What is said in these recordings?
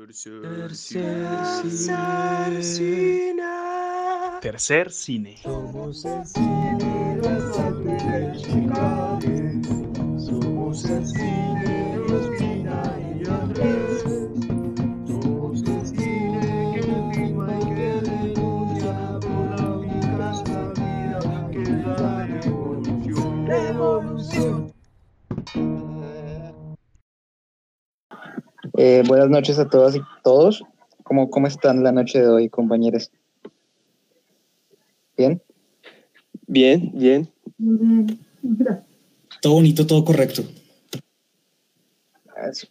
Tercer cine. Tercer cine. Somos el cine Somos el cine de Ospina y Andrés. Eh, buenas noches a todas y todos. ¿Cómo, ¿Cómo están la noche de hoy, compañeros? ¿Bien? Bien, bien. Todo bonito, todo correcto. Eso,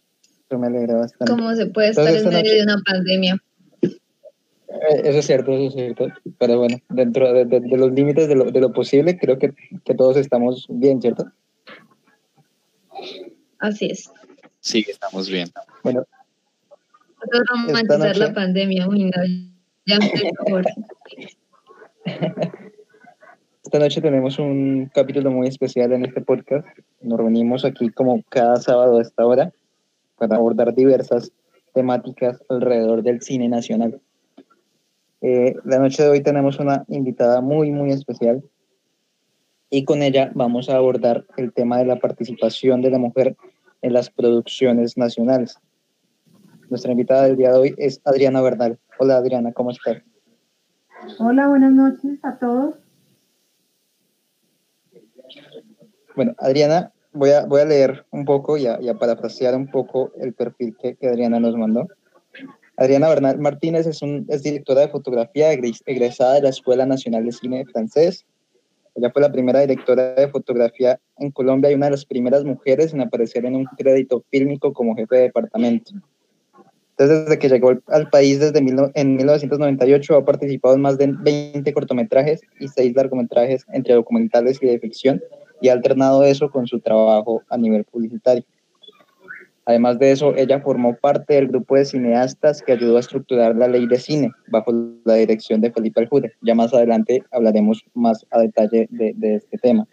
eso me alegra bastante. ¿Cómo se puede estar Entonces, en medio de una pandemia? Eh, Eso es cierto, eso es cierto. Pero bueno, dentro de, de- de los límites de lo, de lo posible, creo que, que todos estamos bien, ¿cierto? Así es. Sí, estamos bien. Bueno, Nosotros romantizar noche- la pandemia. Uy, no, ya empezó, Jorge. esta noche tenemos un capítulo muy especial en este podcast. Nos reunimos aquí como cada sábado a esta hora para abordar diversas temáticas alrededor del cine nacional. Eh, la noche de hoy tenemos una invitada muy, muy especial y con ella vamos a abordar el tema de la participación de la mujer en las producciones nacionales. Nuestra invitada del día de hoy es Adriana Bernal. Hola Adriana, ¿cómo estás? Hola, buenas noches a todos. Bueno, Adriana, voy a, voy a leer un poco y a, y a parafrasear un poco el perfil que, que Adriana nos mandó. Adriana Bernal Martínez es, un, es directora de fotografía egres- egresada de la Escuela Nacional de Cine Francés. Ella fue la primera directora de fotografía en Colombia y una de las primeras mujeres en aparecer en un crédito fílmico como jefe de departamento. Entonces, desde que llegó al- país desde mil en 1998, ha participado en más de 20 cortometrajes y 6 largometrajes entre documentales y de ficción, y ha alternado eso con su trabajo a nivel publicitario. Además de eso, ella formó parte del grupo de cineastas que ayudó a estructurar la ley de cine bajo la dirección de Felipe Aljude. Ya más adelante hablaremos más a detalle de, de este tema.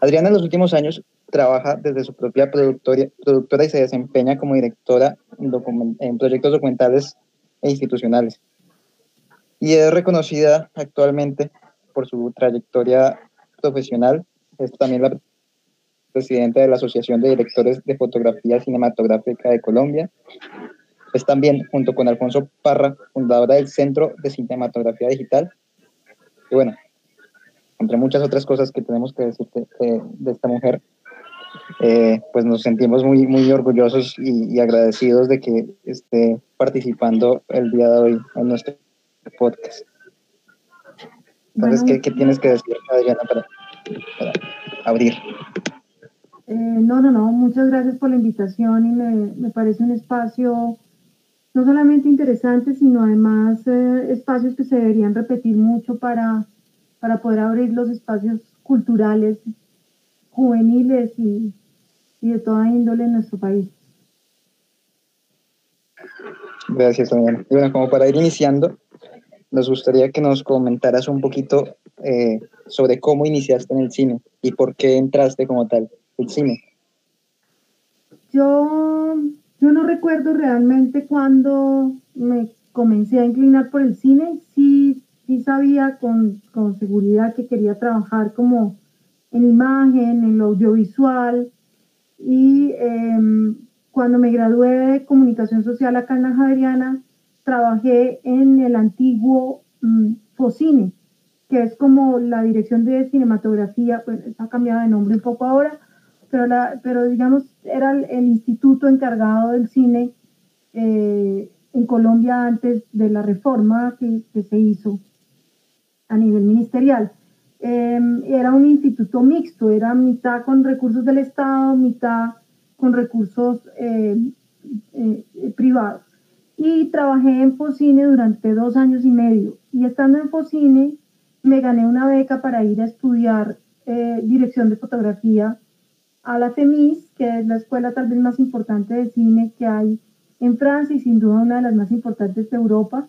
Adriana en los últimos años trabaja desde su propia productora, y se desempeña como directora en proyectos documentales e institucionales. Y es reconocida actualmente por su trayectoria profesional. Es también la presidenta de la Asociación de Directores de Fotografía Cinematográfica de Colombia. Es también, junto con Alfonso Parra, fundadora del Centro de Cinematografía Digital. Y bueno, entre muchas otras cosas que tenemos que decir de, de- de esta mujer, eh, pues nos sentimos muy, muy orgullosos y, y agradecidos de que esté participando el día de hoy en nuestro podcast. Entonces, Bueno, ¿qué, qué tienes que decir, Adriana, para, para abrir? Eh, no, no, no, muchas gracias por la invitación y me, me parece un espacio no solamente interesante, sino además eh, espacios que se deberían repetir mucho para, para poder abrir los espacios culturales, juveniles y, y de toda índole en nuestro país. Gracias. Y bueno, como para ir iniciando, nos gustaría que nos comentaras un poquito eh, sobre cómo iniciaste en el cine y por qué entraste como tal el cine. Yo, yo no recuerdo realmente cuando me comencé a inclinar por el cine. Sí, sí sabía con, con seguridad que quería trabajar como en imagen, en audiovisual. Y em, cuando me gradué de comunicación social acá en la Javeriana, trabajé en el antiguo mm, Focine, que es como la dirección de cinematografía, pues ha cambiado de nombre un poco ahora, pero, la, pero digamos era el, el instituto encargado del cine eh, en Colombia antes de la reforma que, que se hizo a nivel ministerial. Eh, era un instituto mixto, era mitad con recursos del Estado, mitad con recursos eh, eh, privados. Y trabajé en Focine durante dos años y medio. Y estando en Focine, me gané una beca para ir a estudiar eh, dirección de fotografía a la TEMIS, que es la escuela tal vez más importante de cine que hay en Francia y sin duda una de las más importantes de Europa.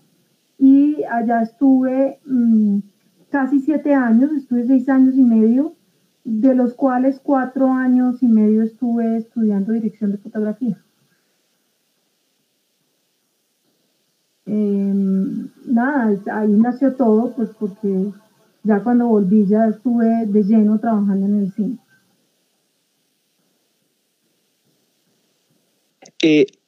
Y allá estuve mm, casi siete años, estuve seis años y medio, de los cuales cuatro años y medio estuve estudiando dirección de fotografía. Em, nada, ahí nació todo, pues porque ya cuando volví ya estuve de lleno trabajando en el cine.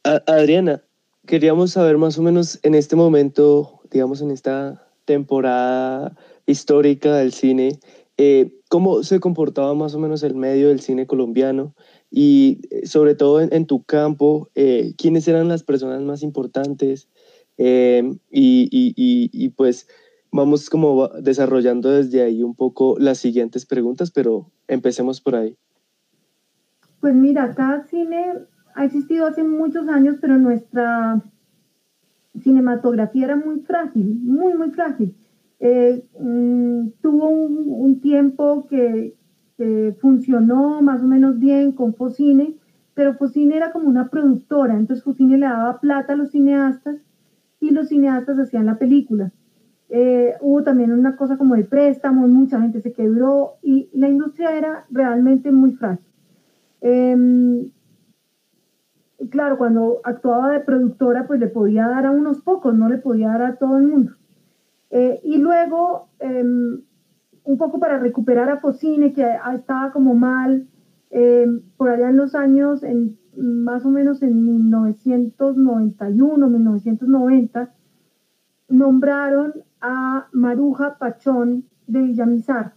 Adriana, queríamos saber más o menos en este momento, digamos en esta temporada histórica del cine, eh, cómo se comportaba más o menos el medio del cine colombiano y eh, sobre todo en, tu campo, eh, quiénes eran las personas más importantes y, y- pues vamos como desarrollando desde ahí un poco las siguientes preguntas, pero empecemos por ahí. Pues mira, acá cine ha existido hace muchos años, pero nuestra cinematografía era muy frágil, muy, muy frágil. Eh, mm, tuvo un, tiempo que, que funcionó más o menos bien con Focine, pero Focine era como una productora, entonces Focine le daba plata a los cineastas y los cineastas hacían la película. Eh, hubo también una cosa como de préstamos, mucha gente se quebró y la industria era realmente muy frágil. Em, claro, cuando actuaba de productora, pues le podía dar a unos pocos, no le podía dar a todo el mundo. Eh, y luego, em, un poco para recuperar a Focine, que estaba como mal, em, por allá en los años, más o menos en 1991, 1990, nombraron a Maruja Pachón de Villamizar.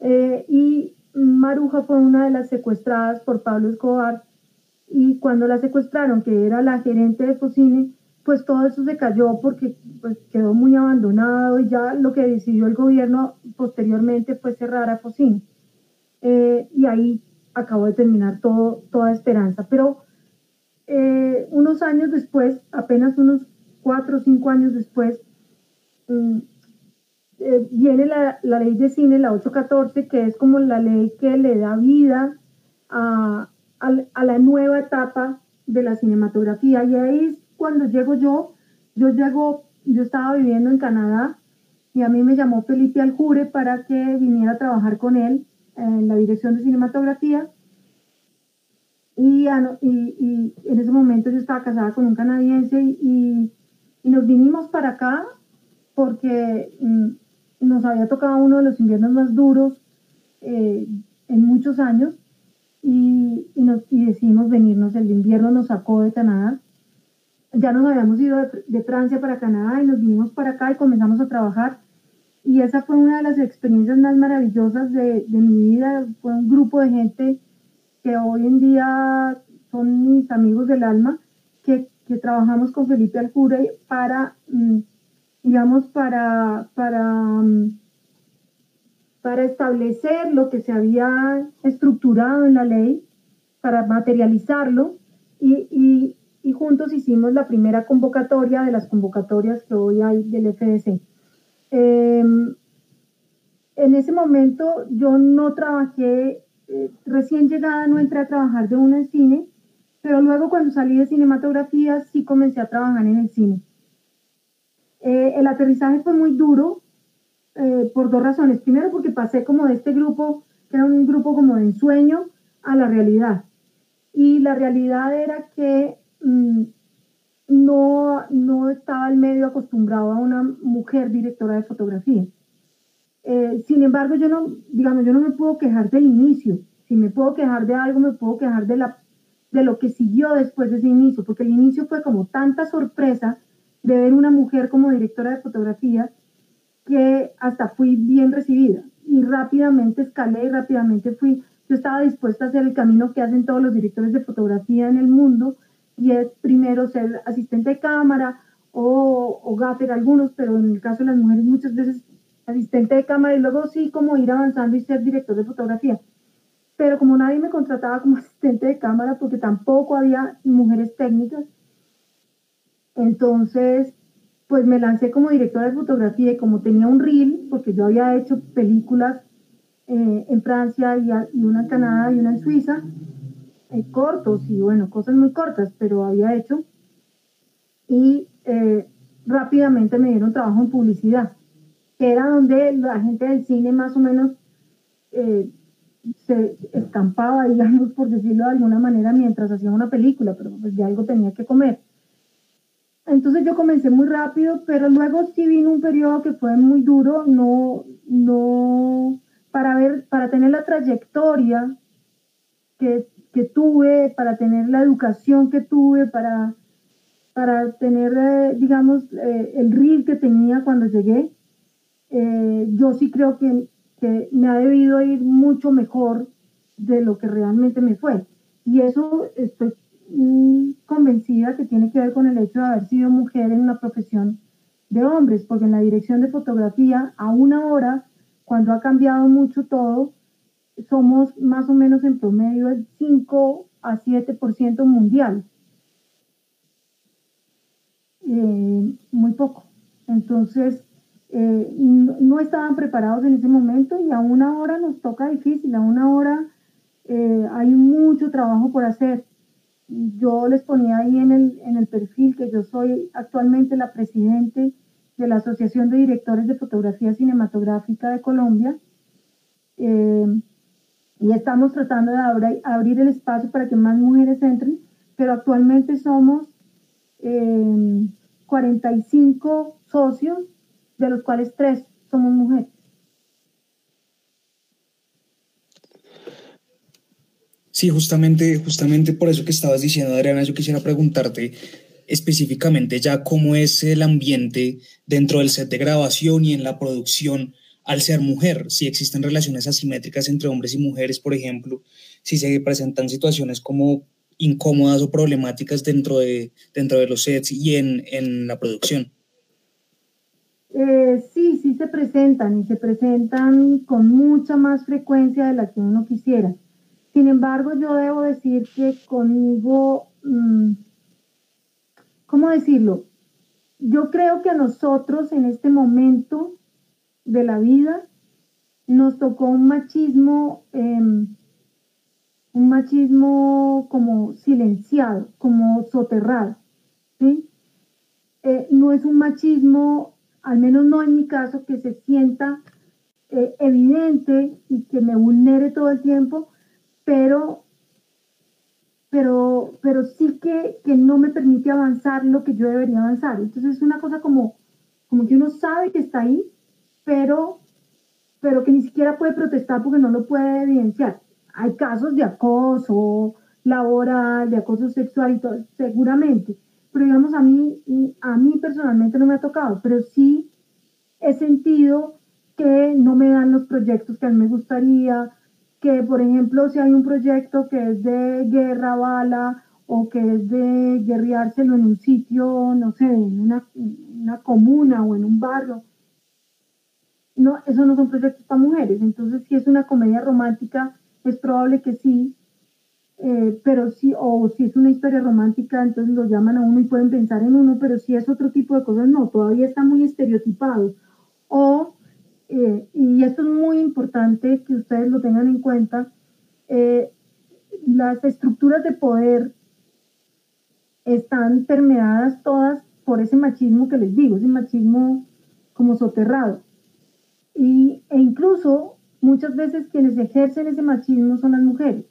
Eh, y Maruja fue una de las secuestradas por Pablo Escobar y cuando la secuestraron, que era la gerente de Focine, pues todo eso se cayó porque pues, quedó muy abandonado y ya lo que decidió el gobierno posteriormente fue cerrar a Focine. Eh, y ahí acabó de terminar todo, toda esperanza. Pero eh, unos años después, apenas unos cuatro o cinco años después, mm, eh, viene la, la ley de cine, la 814, que es como la ley que le da vida a, a, la nueva etapa de la cinematografía. Y ahí es cuando llego yo, yo llego, yo estaba viviendo en Canadá y a mí me llamó Felipe Aljure para que viniera a trabajar con él en la dirección de cinematografía. Y, a- y, y en ese momento yo estaba casada con un canadiense y, y nos vinimos para acá porque mm, nos había tocado uno de los inviernos más duros eh, en muchos años y, y, nos, y decidimos venirnos. El invierno nos sacó de Canadá. Ya nos habíamos ido de, de Francia para Canadá y nos vinimos para acá y comenzamos a trabajar. Y esa fue una de las experiencias más maravillosas de, de mi vida. Fue un grupo de gente que hoy en día son mis amigos del alma, que, que trabajamos con Felipe Aljure para, mm, digamos, para, para, mm, para establecer lo que se había estructurado en la ley, para materializarlo y, y, y juntos hicimos la primera convocatoria de las convocatorias que hoy hay del FDC. Eh, en ese momento yo no trabajé, eh, recién llegada no entré a trabajar de una en cine, pero luego cuando salí de cinematografía sí comencé a trabajar en el cine. Eh, el aterrizaje fue muy duro eh, por dos razones. Primero porque pasé como de este grupo, que era un grupo como de ensueño, a la realidad. Y la realidad era que mm, no, no estaba el medio acostumbrado a una mujer directora de fotografía. Eh, sin embargo, yo no, digamos, yo no me puedo quejar del inicio. Si me puedo quejar de algo, me puedo quejar de, la, de lo que siguió después de ese inicio, porque el inicio fue como tanta sorpresa de ver una mujer como directora de fotografía que hasta fui bien recibida y rápidamente escalé y rápidamente fui, yo estaba dispuesta a hacer el camino que hacen todos los directores de fotografía en el mundo y es primero ser asistente de cámara o, o gaffer algunos, pero en el caso de las mujeres muchas veces asistente de cámara y luego sí como ir avanzando y ser director de fotografía. Pero como nadie me contrataba como asistente de cámara porque tampoco había mujeres técnicas, entonces pues me lancé como directora de fotografía y como tenía un reel, porque yo había hecho películas eh, en Francia y, una en Canadá y una en Suiza, eh, cortos y bueno, cosas muy cortas, pero había hecho. Y eh, rápidamente me dieron trabajo en publicidad que era donde la gente del cine más o menos se escampaba, digamos, por decirlo de alguna manera, mientras hacía una película, pero pues de algo tenía que comer. Entonces yo comencé muy rápido, pero luego sí vino un periodo que fue muy duro, no, no, para ver, para tener la trayectoria que, que tuve, para tener la educación que tuve, para, para tener, eh, digamos, eh, el reel que tenía cuando llegué, eh, yo sí creo que, que me ha debido ir mucho mejor de lo que realmente me fue. Y eso estoy mm, convencida que tiene que ver con el hecho de haber sido mujer en una profesión de hombres, porque en la dirección de fotografía, a una hora, cuando ha cambiado mucho todo, somos más o menos en promedio el 5 a 7% mundial. Eh, muy poco. Entonces, eh, no, estaban preparados en ese momento y a una hora nos toca difícil, a una hora eh, hay mucho trabajo por hacer. Yo les ponía ahí en el, en el perfil que yo soy actualmente la presidente de la Asociación de Directores de Fotografía Cinematográfica de Colombia. Eh, y estamos tratando de abrir, abrir, el espacio para que más mujeres entren, pero actualmente somos eh, 45 socios, de los cuales tres somos mujeres. Sí, justamente, justamente por eso que estabas diciendo, Adriana, yo quisiera preguntarte específicamente ya cómo es el ambiente dentro del set de grabación y en la producción al ser mujer, si existen relaciones asimétricas entre hombres y mujeres, por ejemplo, si se presentan situaciones como incómodas o problemáticas dentro de, dentro de los sets y en, en la producción. Eh, sí, sí se presentan y se presentan con mucha más frecuencia de la que uno quisiera. Sin embargo, yo debo decir que conmigo, mmm, ¿cómo decirlo? Yo creo que a nosotros en este momento de la vida nos tocó un machismo, eh, un machismo como silenciado, como soterrado. Eh, no es un machismo, al menos no en mi caso, que se sienta eh, evidente y que me vulnere todo el tiempo, pero, pero, pero sí que, que, no me permite avanzar lo que yo debería avanzar. Entonces es una cosa como, como que uno sabe que está ahí, pero, pero que ni siquiera puede protestar porque no lo puede evidenciar. Hay casos de acoso laboral, de acoso sexual y todo, seguramente, pero digamos a mí, a mí personalmente no me ha tocado, pero sí he sentido que no me dan los proyectos que a mí me gustaría, que, por ejemplo, si hay un proyecto que es de guerra, bala, o que es de guerreárselo en un sitio, no sé, en una, una comuna o en un barrio, no, esos no son proyectos para mujeres. Entonces, si es una comedia romántica, es probable que sí, eh, pero sí, o si es una historia romántica, entonces lo llaman a uno y pueden pensar en uno, pero si es otro tipo de cosas, no, todavía está muy estereotipado. O eh, y esto es muy importante que ustedes lo tengan en cuenta, eh, las estructuras de poder están permeadas todas por ese machismo que les digo, ese machismo como soterrado. Y, e incluso muchas veces quienes ejercen ese machismo son las mujeres.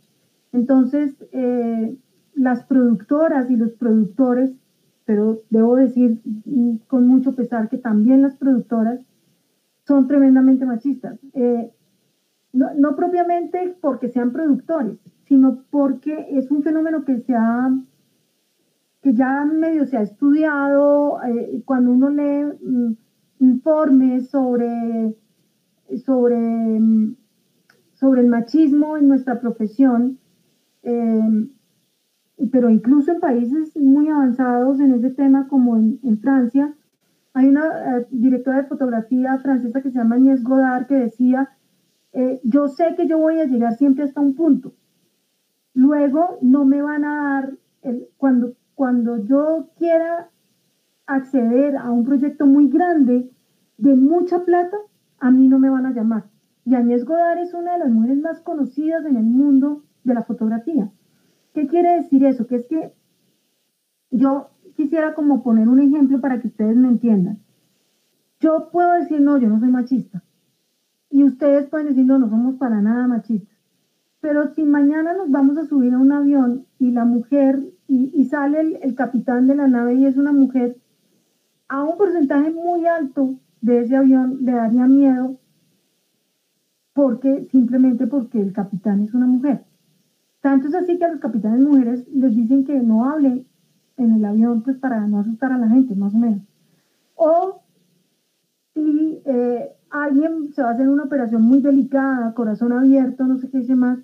Entonces, eh, las productoras y los productores, pero debo decir con mucho pesar que también las productoras, son tremendamente machistas. Eh, no, propiamente porque sean productores, sino porque es un fenómeno que se ha, que ya medio se ha estudiado, eh, cuando uno lee mm, informes sobre, sobre, mm, sobre el machismo en nuestra profesión, eh, pero incluso en países muy avanzados en ese tema como en Francia, hay una eh, directora de fotografía francesa que se llama Agnès Godard que decía, eh, yo sé que yo voy a llegar siempre hasta un punto. Luego no me van a dar, el, cuando, cuando yo quiera acceder a un proyecto muy grande, de mucha plata, a mí no me van a llamar. Y Agnès Godard es una de las mujeres más conocidas en el mundo de la fotografía. ¿Qué quiere decir eso? Que es que yo quisiera como poner un ejemplo para que ustedes me entiendan. Yo puedo decir, no, yo no soy machista. Y ustedes pueden decir, no, no somos para nada machistas. Pero si mañana nos vamos a subir a un avión y la mujer, y, sale el, el, capitán de la nave y es una mujer, a un porcentaje muy alto de ese avión le daría miedo porque simplemente porque el capitán es una mujer. Tanto es así que a los capitanes mujeres les dicen que no hablen en el avión pues para no asustar a la gente, más o menos. O si eh, alguien se va a hacer una operación muy delicada, corazón abierto, no sé qué dice más,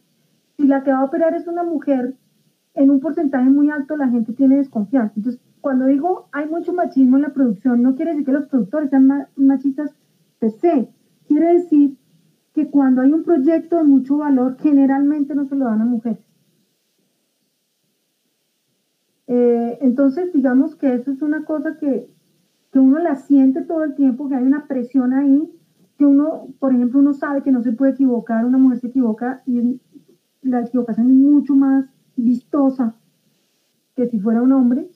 si la que va a operar es una mujer, en un porcentaje muy alto la gente tiene desconfianza. Entonces, cuando digo hay mucho machismo en la producción, no quiere decir que los productores sean machistas per se, quiere decir que cuando hay un proyecto de mucho valor, generalmente no se lo dan a mujeres. Eh, entonces, digamos que eso es una cosa que, que uno la siente todo el tiempo, que hay una presión ahí, que uno, por ejemplo, uno sabe que no se puede equivocar, una mujer se equivoca y la equivocación es mucho más vistosa que si fuera un hombre.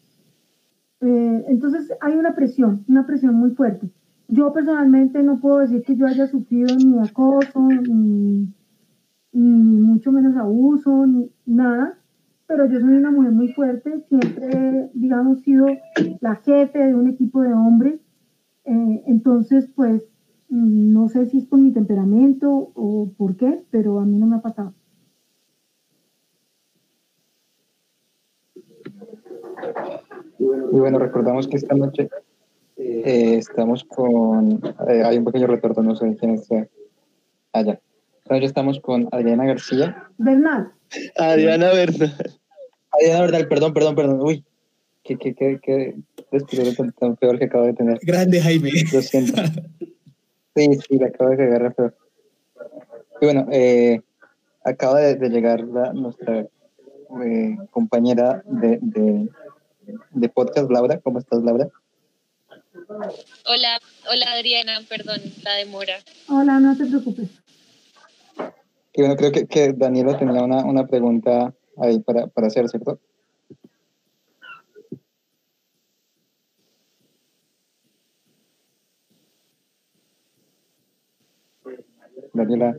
Eh, entonces hay una presión, una presión muy fuerte. Yo personalmente no puedo decir que yo haya sufrido ni acoso, ni, mucho menos abuso, ni nada, pero yo soy una mujer muy fuerte, siempre, digamos, sido la jefe de un equipo de hombres, eh, entonces, pues, no sé si es por mi temperamento o por qué, pero a mí no me ha pasado. Y bueno, recordamos que esta noche eh, estamos con. Eh, hay un pequeño retorno, no sé quién está allá. Esta estamos con Adriana García. Bernal. Adriana Bernal. Adriana Bernal, perdón, perdón, perdón. Uy, qué, qué, qué, qué tan, tan, peor que acabo de tener. Grande, Jaime. Lo siento. Sí, sí, le acabo de cagar peor. Y bueno, eh, acaba de, de llegar la, nuestra eh, compañera de, de, de podcast, Laura. ¿Cómo estás, Laura? Hola, hola Adriana, perdón la demora. Hola, no te preocupes. Y bueno, creo que, que Daniela tenía una, una pregunta ahí para, para hacer, ¿cierto? Daniela.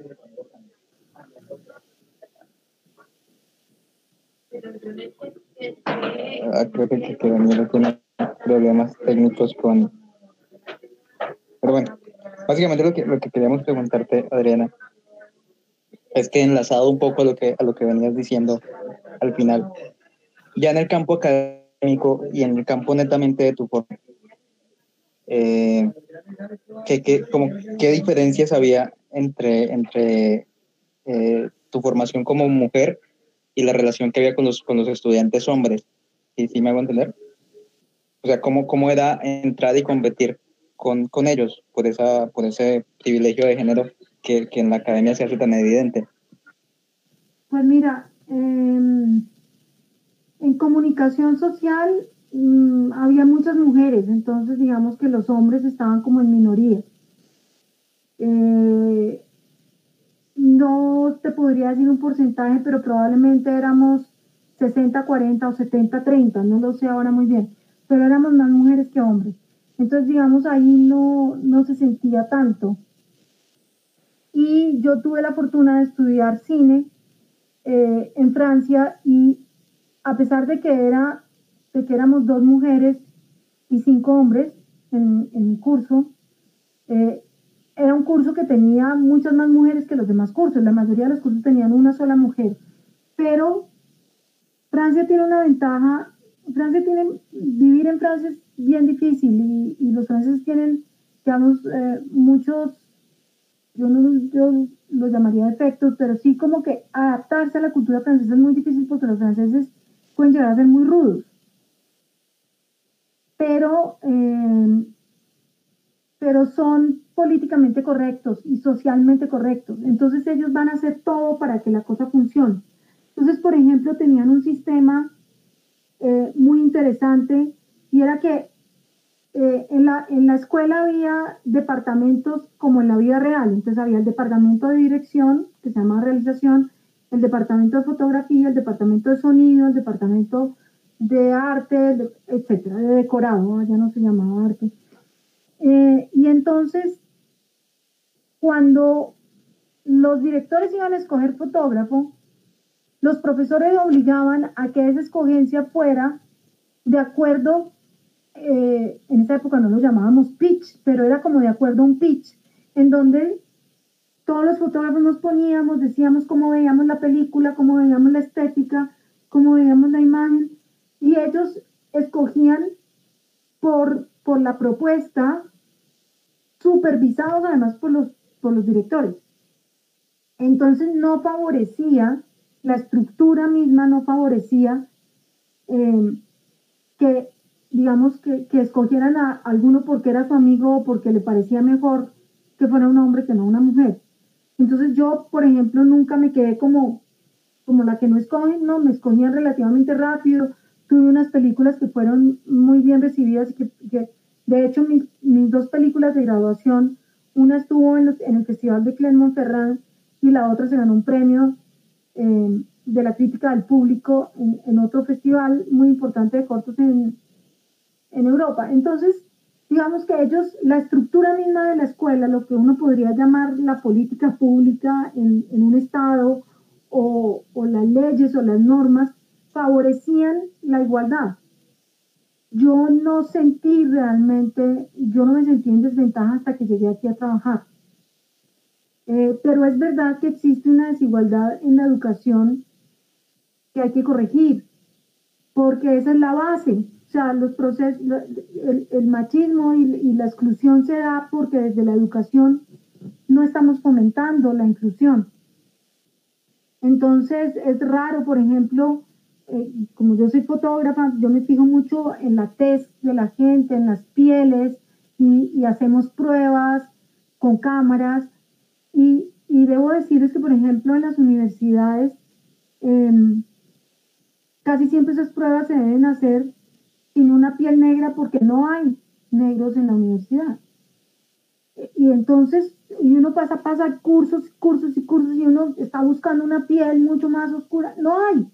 Ah, creo que, que Daniela tiene problemas técnicos con... Pero bueno, básicamente lo que, lo que queríamos preguntarte, Adriana, es que enlazado un poco a lo que, a lo que venías diciendo al final, ya en el campo académico y en el campo netamente de tu forma, eh, ¿qué, qué, como, ¿qué diferencias había entre, entre eh, tu formación como mujer y la relación que había con los, con los estudiantes hombres? ¿Sí, sí me hago entender? O sea, ¿cómo, cómo era entrar y competir con, con ellos por, esa, por ese privilegio de género que, en la academia se hace tan evidente? Pues mira, eh, en comunicación social mmm, había muchas mujeres, entonces digamos que los hombres estaban como en minoría. Eh, no te podría decir un porcentaje, pero probablemente éramos 60-40 o 70-30, no lo sé ahora muy bien pero éramos más mujeres que hombres. Entonces, digamos, ahí no, no se sentía tanto. Y yo tuve la fortuna de estudiar cine eh, en Francia y a pesar de que, era, de que éramos dos mujeres y cinco hombres en, en el curso, eh, era un curso que tenía muchas más mujeres que los demás cursos. La mayoría de los cursos tenían una sola mujer. Pero Francia tiene una ventaja Francia tiene, vivir en Francia es bien difícil y, los franceses tienen, digamos, eh, muchos, yo no yo los llamaría defectos, pero sí como que adaptarse a la cultura francesa es muy difícil porque los franceses pueden llegar a ser muy rudos. Pero, eh, pero son políticamente correctos y socialmente correctos. Entonces ellos van a hacer todo para que la cosa funcione. Entonces, por ejemplo, tenían un sistema eh, muy interesante y era que eh, en, la, en la escuela había departamentos como en la vida real, entonces había el departamento de dirección, que se llama realización, el departamento de fotografía, el departamento de sonido, el departamento de arte, etcétera, de decorado, ya no se llamaba arte. Eh, y entonces, cuando los directores iban a escoger fotógrafo, los profesores obligaban a que esa escogencia fuera de acuerdo eh, en esa época no lo llamábamos pitch, pero era como de acuerdo a un pitch, en donde todos los fotógrafos nos poníamos, decíamos cómo veíamos la película, cómo veíamos la estética, cómo veíamos la imagen, y ellos escogían por, por la propuesta, supervisados además por los, por los directores. Entonces no favorecía, la estructura misma no favorecía eh, que, digamos, que, que escogieran a alguno porque era su amigo o porque le parecía mejor que fuera un hombre que no una mujer. Entonces yo, por ejemplo, nunca me quedé como, como la que no escogen, no, me escogían relativamente rápido. Tuve unas películas que fueron muy bien recibidas y que, que de hecho mis, mis, dos películas de graduación, una estuvo en, los, en el Festival de Clermont-Ferrand y la otra se ganó un premio eh, de la crítica del público en, en, otro festival muy importante de cortos en, en Europa. Entonces, digamos que ellos, la estructura misma de la escuela, lo que uno podría llamar la política pública en, en un estado o, o, las leyes o las normas, favorecían la igualdad. Yo no sentí realmente, yo no me sentí en desventaja hasta que llegué aquí a trabajar. Eh, pero es verdad que existe una desigualdad en la educación que hay que corregir, porque esa es la base. O sea, los procesos, el, el machismo y, y, la exclusión se da porque desde la educación no estamos fomentando la inclusión. Entonces, es raro, por ejemplo, eh, como yo soy fotógrafa, yo me fijo mucho en la tez de la gente, en las pieles, y, y hacemos pruebas con cámaras. Y, y, debo decirles que, por ejemplo, en las universidades, eh, casi siempre esas pruebas se deben hacer sin una piel negra porque no hay negros en la universidad. Y entonces, y uno pasa, pasa cursos, cursos y cursos y uno está buscando una piel mucho más oscura. No hay.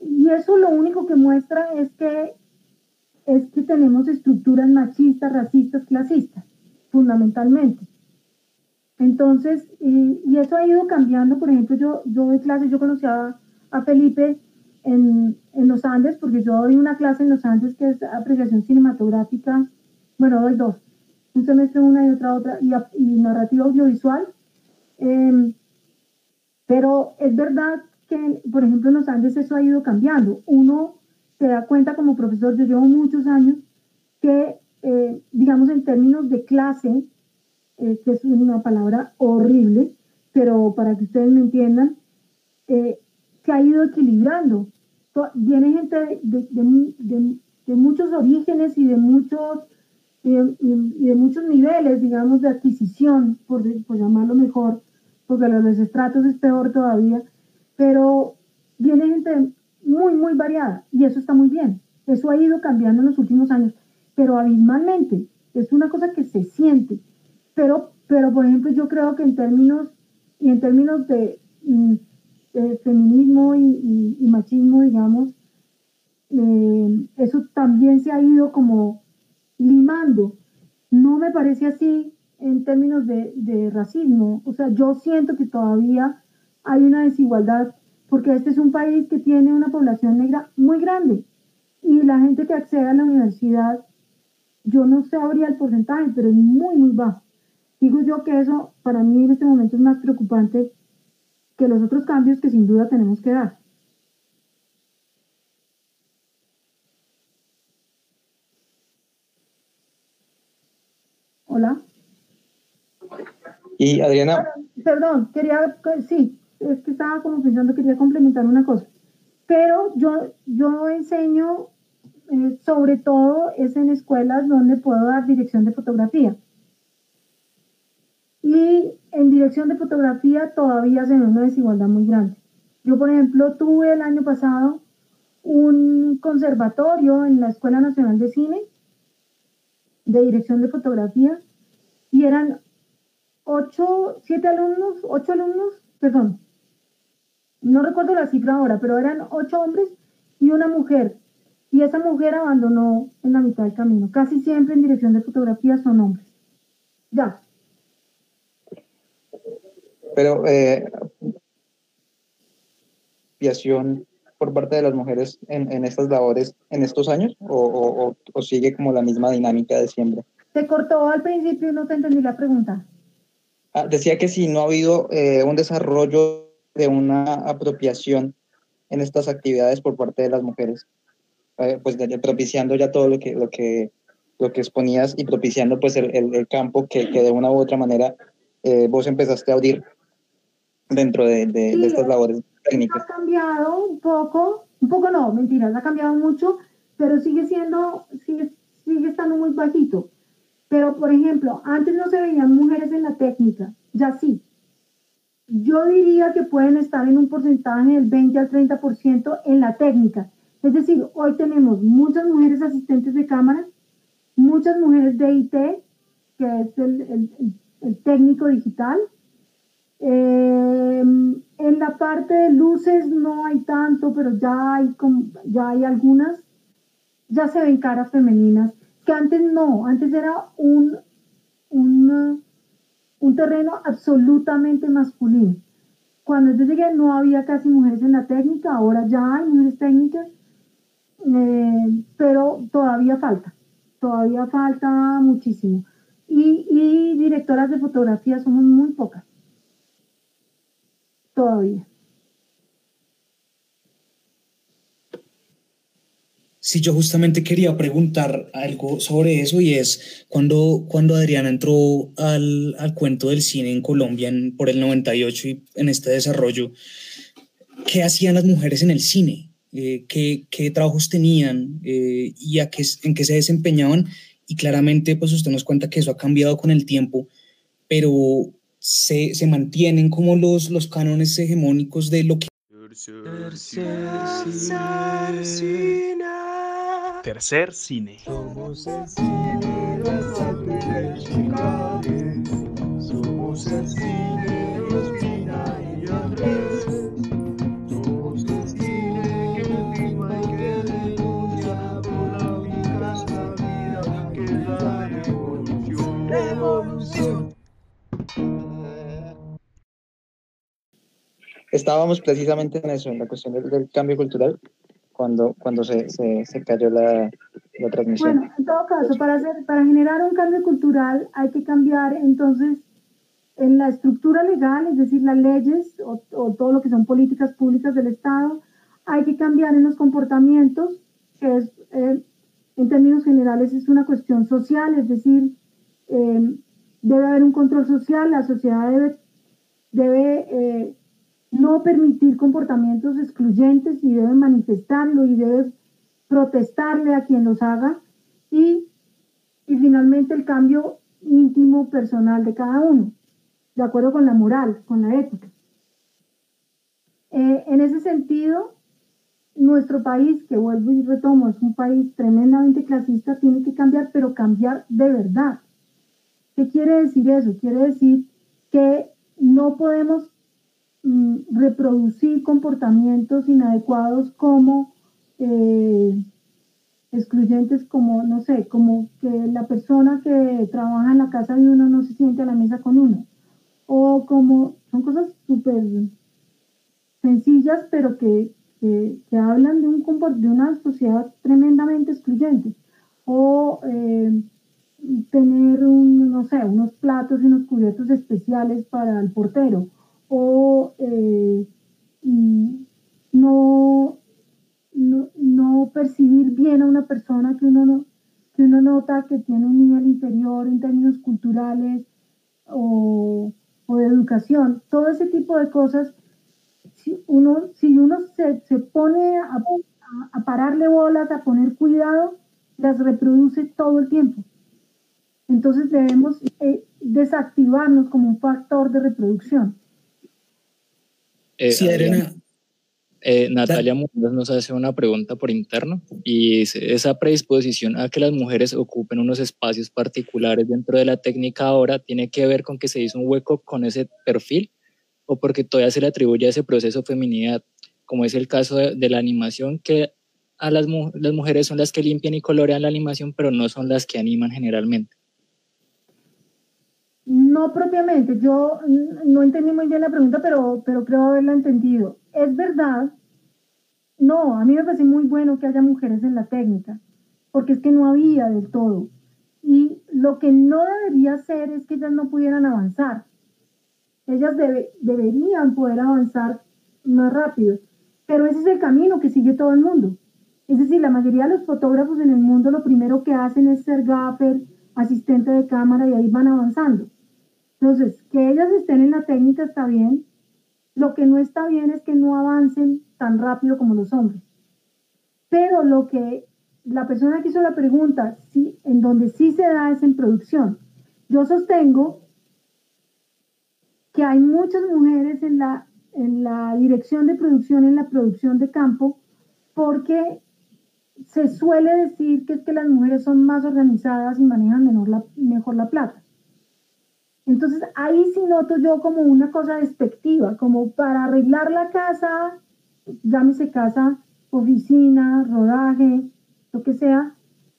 Y eso lo único que muestra es que, es que tenemos estructuras machistas, racistas, clasistas, fundamentalmente. Entonces, y, y eso ha ido cambiando. Por ejemplo, yo, yo doy clases, yo conocí a, a Felipe en, en, los Andes, porque yo doy una clase en los Andes que es apreciación cinematográfica, bueno, doy dos, un semestre una y otra otra, y, y narrativa audiovisual. Eh, pero es verdad que, por ejemplo, en los Andes eso ha ido cambiando. Uno se da cuenta como profesor, yo llevo muchos años, que, eh, digamos, en términos de clase, eh, que es una palabra horrible, pero para que ustedes me entiendan, eh, se ha ido equilibrando. Viene gente de, de, de, de muchos orígenes y de muchos, y de, muchos niveles, digamos, de adquisición, por, por llamarlo mejor, porque los estratos es peor todavía, pero viene gente muy, muy variada y eso está muy bien. Eso ha ido cambiando en los últimos años, pero abismalmente. Es una cosa que se siente. Pero, pero por ejemplo, yo creo que en términos, y en términos de, de feminismo y, y, y, machismo, digamos, eh, eso también se ha ido como limando. No me parece así en términos de, de racismo. O sea, yo siento que todavía hay una desigualdad porque este es un país que tiene una población negra muy grande y la gente que accede a la universidad, yo no sabría el porcentaje, pero es muy, muy bajo. Digo yo que eso para mí en este momento es más preocupante que los otros cambios que sin duda tenemos que dar. Hola. Y Adriana. Perdón, quería, sí, es que estaba como pensando, quería complementar una cosa. Pero yo, yo enseño, eh, sobre todo es en escuelas donde puedo dar dirección de fotografía. Y en dirección de fotografía todavía se ve una desigualdad muy grande. Yo, por ejemplo, tuve el año pasado un conservatorio en la Escuela Nacional de Cine de dirección de fotografía y eran ocho, siete alumnos, ocho alumnos, perdón, no recuerdo la cifra ahora, pero eran ocho hombres y una mujer. Y esa mujer abandonó en la mitad del camino. Casi siempre en dirección de fotografía son hombres. Ya. Pero, eh, por parte de las mujeres en, en estas labores en estos años o, o- o- sigue como la misma dinámica de siempre? Se cortó al principio y no te entendí la pregunta. Ah, decía que si no ha habido eh, un desarrollo de una apropiación en estas actividades por parte de las mujeres, eh, pues de- de propiciando ya todo lo que, lo que, lo que exponías y propiciando pues el, el- el campo que, que de una u otra manera eh, vos empezaste a abrir dentro de, de- de estas labores técnicas. Ha cambiado un poco, un poco no, mentiras, ha cambiado mucho, pero sigue siendo, sigue, sigue estando muy bajito. Pero, por ejemplo, antes no se veían mujeres en la técnica, ya sí. Yo diría que pueden estar en un porcentaje del 20 al 30% en la técnica. Es decir, hoy tenemos muchas mujeres asistentes de cámara, muchas mujeres de IT, que es el- el- el técnico digital, eh, en la parte de luces no hay tanto, pero ya hay, ya hay algunas, ya se ven caras femeninas, que antes no, antes era un, un, un terreno absolutamente masculino. Cuando yo llegué no había casi mujeres en la técnica, ahora ya hay mujeres técnicas, eh, pero todavía falta, todavía falta muchísimo. Y, y directoras de fotografía somos muy pocas todavía. Sí, yo justamente quería preguntar algo sobre eso y es cuando, cuando Adriana entró al, al cuento del cine en Colombia en- por el 98 y en este desarrollo, ¿qué hacían las mujeres en el cine? Eh, ¿qué, qué trabajos tenían eh, y a qué, en qué se desempeñaban? Y claramente, pues usted nos cuenta que eso ha cambiado con el tiempo, pero se, se mantienen como los, los cánones hegemónicos de lo que Tercer cine. Somos el cine de. Somos el cine Estábamos precisamente en eso, en la cuestión del, del cambio cultural, cuando, cuando se, se, se cayó la, la transmisión. Bueno, en todo caso, para, hacer, para generar un cambio cultural hay que cambiar entonces en la estructura legal, es decir, las leyes o, o todo lo que son políticas públicas del Estado, hay que cambiar en los comportamientos, que es, eh, en términos generales es una cuestión social, es decir, eh, debe haber un control social, la sociedad debe, debe eh, no permitir comportamientos excluyentes y debe manifestarlo y debe protestarle a quien los haga y, y finalmente el cambio íntimo personal de cada uno, de acuerdo con la moral, con la ética. Eh, en ese sentido, nuestro país, que vuelvo y retomo, es un país tremendamente clasista, tiene que cambiar, pero cambiar de verdad. ¿Qué quiere decir eso? Quiere decir que no podemos reproducir comportamientos inadecuados como eh, excluyentes como, no sé, como que la persona que trabaja en la casa de uno no se siente a la mesa con uno. O como, son cosas súper sencillas, pero que, que, hablan de, un, de una sociedad tremendamente excluyente. O eh, tener, un, no sé, unos platos y unos cubiertos especiales para el portero. O eh, mm, no, no, no percibir bien a una persona que uno, no, que uno nota que tiene un nivel inferior en términos culturales o, o de educación. Todo ese tipo de cosas, si uno, si uno se, se pone a, a, pararle bolas, a poner cuidado, las reproduce todo el tiempo. Entonces debemos eh, desactivarnos como un factor de reproducción. Eh, Sí, Adriana, eh, Natalia Muñoz nos hace una pregunta por interno y dice, esa predisposición a que las mujeres ocupen unos espacios particulares dentro de la técnica ahora tiene que ver con que se hizo un hueco con ese perfil o porque todavía se le atribuye a ese proceso feminidad, como es el caso de, de la animación, que a las, las mujeres son las que limpian y colorean la animación, pero no son las que animan generalmente. No propiamente, yo no entendí muy bien la pregunta, pero, pero creo haberla entendido. Es verdad no, a mí me parece muy bueno que haya mujeres en la técnica, porque es que no había del todo. Y lo que no debería ser es que ellas no pudieran avanzar. Ellas debe- deberían poder avanzar más rápido. Pero ese es el camino que sigue todo el mundo. Es decir, la mayoría de los fotógrafos en el mundo lo primero que hacen es ser gaffer, asistente de cámara y ahí van avanzando. Entonces, que ellas estén en la técnica está bien. Lo que no está bien es que no avancen tan rápido como los hombres. Pero lo que la persona que hizo la pregunta, en donde sí se da es en producción. Yo sostengo que hay muchas mujeres en la, dirección de producción, en la producción de campo, porque se suele decir que es que las mujeres son más organizadas y manejan mejor la plata. Entonces ahí sí noto yo como una cosa despectiva, como para arreglar la casa, llámese casa, oficina, rodaje, lo que sea,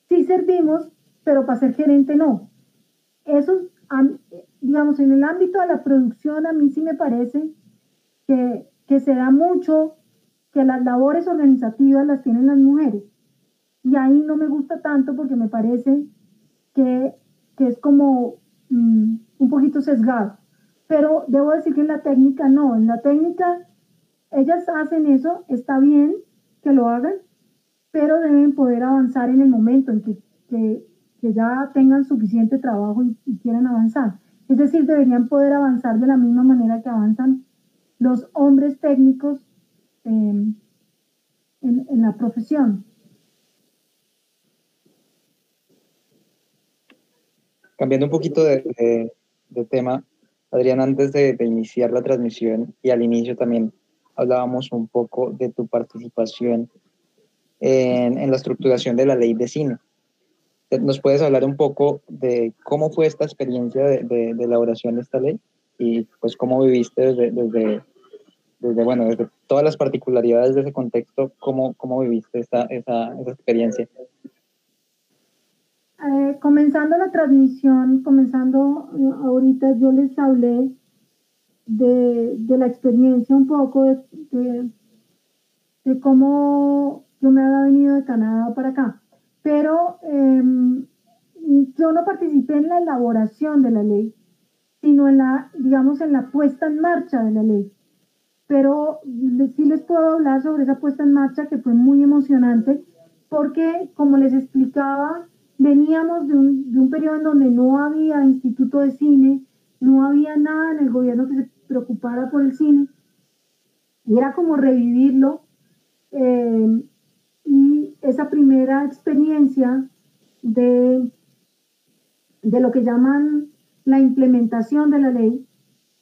sí servimos, pero para ser gerente no. Eso, digamos, en el ámbito de la producción a mí sí me parece que, se da mucho que las labores organizativas las tienen las mujeres. Y ahí no me gusta tanto porque me parece que, que es como mm, un poquito sesgado. Pero debo decir que en la técnica no, en la técnica ellas hacen eso, está bien que lo hagan, pero deben poder avanzar en el momento en que, que- ya tengan suficiente trabajo y, y quieran avanzar. Es decir, deberían poder avanzar de la misma manera que avanzan los hombres técnicos eh, en, en la profesión. Cambiando un poquito de- de tema, Adrián, antes de, de iniciar la transmisión y al inicio también hablábamos un poco de tu participación en, en la estructuración de la ley de cine. ¿Nos puedes hablar un poco de cómo fue esta experiencia de, de- elaboración de esta ley y pues cómo viviste desde, desde, desde, bueno, desde todas las particularidades de ese contexto, cómo, cómo viviste esa, esa experiencia? Eh, comenzando la transmisión, comenzando eh, ahorita, yo les hablé de, de la experiencia un poco de, de, de cómo yo me había venido de Canadá para acá. Pero eh, yo no participé en la elaboración de la ley, sino en la, digamos, en la puesta en marcha de la ley. Pero sí les puedo hablar sobre esa puesta en marcha que fue muy emocionante, porque como les explicaba, veníamos de un, de un periodo en donde no había instituto de cine, no había nada en el gobierno que se preocupara por el cine, y era como revivirlo. eh, y esa primera experiencia de, de lo que llaman la implementación de la ley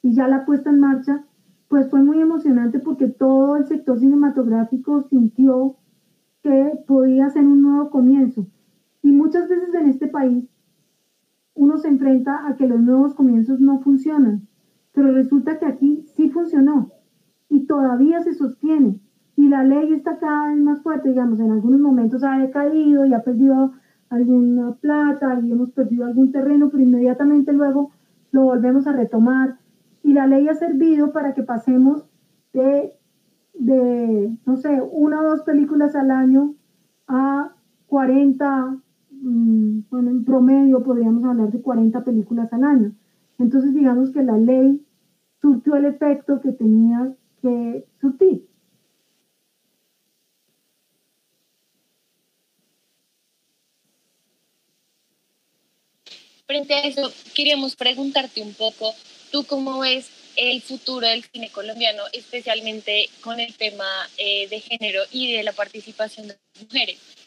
y ya la puesta en marcha, pues fue muy emocionante porque todo el sector cinematográfico sintió que podía ser un nuevo comienzo. Y muchas veces en este país uno se enfrenta a que los nuevos comienzos no funcionan, pero resulta que aquí sí funcionó y todavía se sostiene. Y la ley está cada vez más fuerte, digamos, en algunos momentos ha decaído y ha perdido alguna plata y hemos perdido algún terreno, pero inmediatamente luego lo volvemos a retomar. Y la ley ha servido para que pasemos de, de no sé, una o dos películas al año a 40, mm, bueno, en promedio podríamos hablar de 40 películas al año. Entonces, digamos que la ley surtió el efecto que tenía que surtir. Frente a eso, queríamos preguntarte un poco, ¿tú cómo ves el futuro del cine colombiano, especialmente con el tema eh, de género y de la participación de mujeres?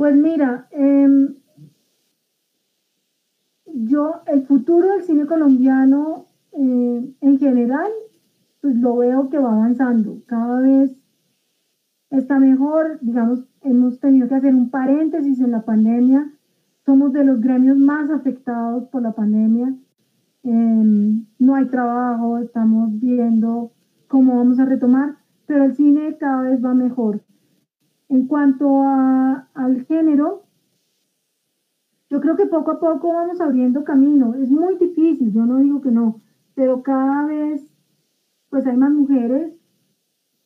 Pues mira, em, yo el futuro del cine colombiano eh, en general, pues lo veo que va avanzando. Cada vez está mejor, digamos, hemos tenido que hacer un paréntesis en la pandemia. Somos de los gremios más afectados por la pandemia. Em, no hay trabajo, estamos viendo cómo vamos a retomar, pero el cine cada vez va mejor. En cuanto al género, yo creo que poco a poco vamos abriendo camino. Es muy difícil, yo no digo que no, pero cada vez pues hay más mujeres,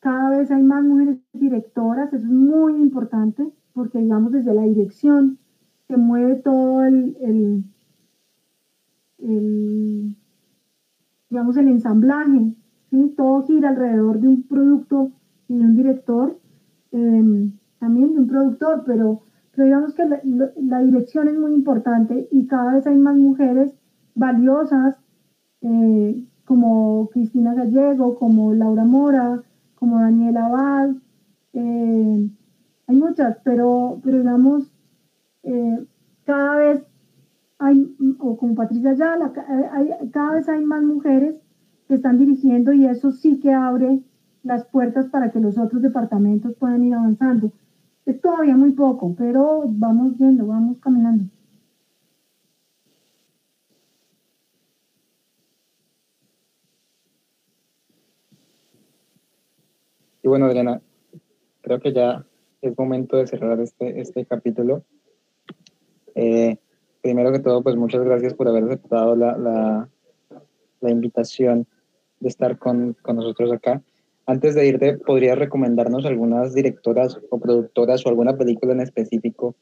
cada vez hay más mujeres directoras, eso es muy importante, porque digamos desde la dirección se mueve todo el, digamos el ensamblaje, todo gira alrededor de un producto y de un director, eh, también de un productor, pero, pero digamos que la, dirección es muy importante y cada vez hay más mujeres valiosas eh, como Cristina Gallego, como Laura Mora, como Daniela Abad, eh, hay muchas, pero, pero digamos, eh, cada vez hay, o como Patricia Ayala, hay, cada vez hay más mujeres que están dirigiendo y eso sí que abre las puertas para que los otros departamentos puedan ir avanzando. Es todavía muy poco, pero vamos yendo, vamos caminando. Y bueno, Adriana, creo que ya es momento de cerrar este, este capítulo. Eh, primero que todo, pues muchas gracias por haber aceptado la, la, la invitación de estar con, con, nosotros acá. Antes de irte, ¿podrías recomendarnos algunas directoras o productoras o alguna película en específico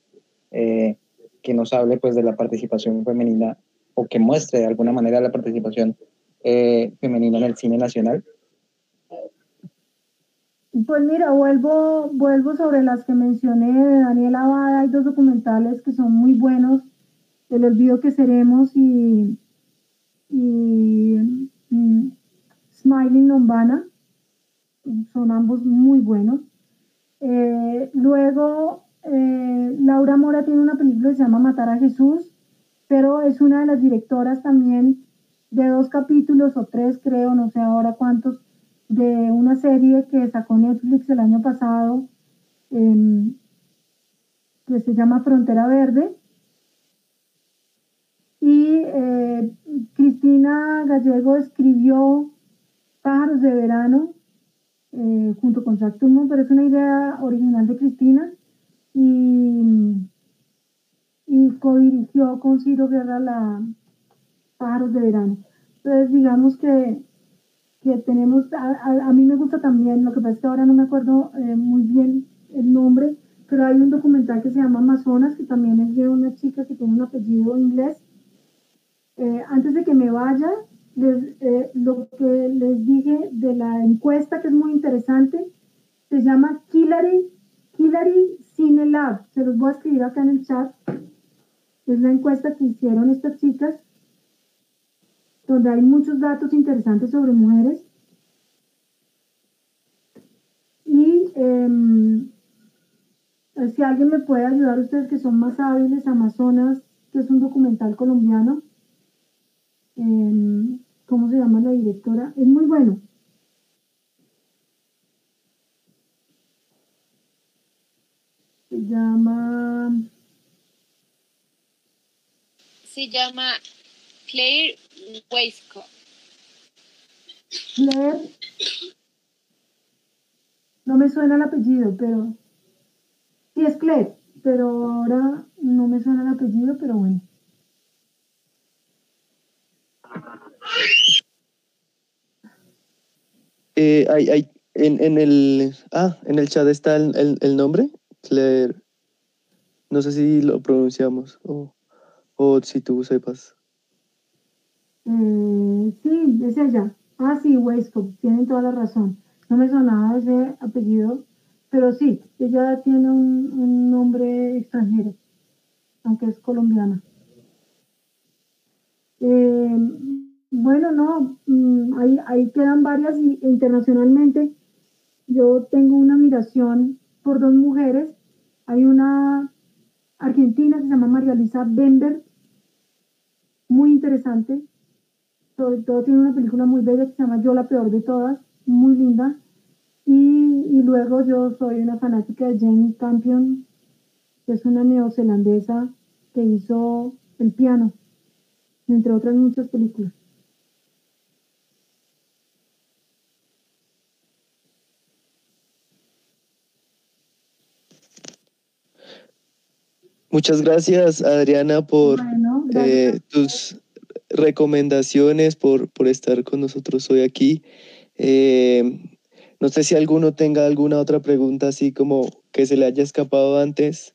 eh, que nos hable pues de la participación femenina o que muestre de alguna manera la participación eh, femenina en el cine nacional? Pues mira, vuelvo, vuelvo sobre las que mencioné de Daniel Abada. Hay dos documentales que son muy buenos, El olvido que seremos y, y mm, Smiling Lombana. Son ambos muy buenos. Eh, luego, eh, Laura Mora tiene una película que se llama Matar a Jesús, pero es una de las directoras también de dos capítulos o tres, creo, no sé ahora cuántos, de una serie que sacó Netflix el año pasado, eh, que se llama Frontera Verde. Y eh, Cristina Gallego escribió Pájaros de Verano eh, junto con Jack Turman, pero es una idea original de Cristina. Y, y co-dirigió con Ciro Guerra la Pájaros de Verano. Entonces, digamos que que tenemos, a, a, mí me gusta también, lo que pasa es que ahora no me acuerdo eh, muy bien el nombre, pero hay un documental que se llama Amazonas, que también es de una chica que tiene un apellido inglés. Eh, antes de que me vaya, les, eh, lo que les dije de la encuesta, que es muy interesante, se llama Killary, Killary Cine Lab. Se los voy a escribir acá en el chat. Es la encuesta que hicieron estas chicas donde hay muchos datos interesantes sobre mujeres. Y eh, si alguien me puede ayudar, ustedes que son más hábiles, Amazonas, que es un documental colombiano. Eh, ¿Cómo se llama la directora? Es muy bueno. Llama... Se llama Claire Weisco. Claire. No me suena el apellido, pero. Sí, es Claire, pero ahora no me suena el apellido, pero bueno. Eh, hay, hay, en, en, el. Ah, en el chat está el, el, el nombre, Claire. No sé si lo pronunciamos o, o si tú sepas. Eh, sí, es ella. Ah, sí, Weisco, tienen toda la razón. No me sonaba ese apellido, pero sí, ella tiene un, un nombre extranjero, aunque es colombiana. Eh, bueno, no, mm, ahí, ahí quedan varias y internacionalmente yo tengo una admiración por dos mujeres. Hay una argentina se llama María Luisa Bender, muy interesante, sobre todo tiene una película muy bella que se llama Yo la peor de todas, muy linda. Y, y luego yo soy una fanática de Jane Campion, que es una neozelandesa que hizo El piano, entre otras muchas películas. Muchas gracias, Adriana, por Bueno, gracias. eh, tus recomendaciones, por, por estar con nosotros hoy aquí. Eh, no sé si alguno tenga alguna otra pregunta así como que se le haya escapado antes,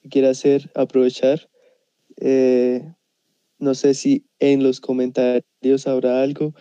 que quiera hacer, aprovechar. Eh, no sé si en los comentarios habrá algo.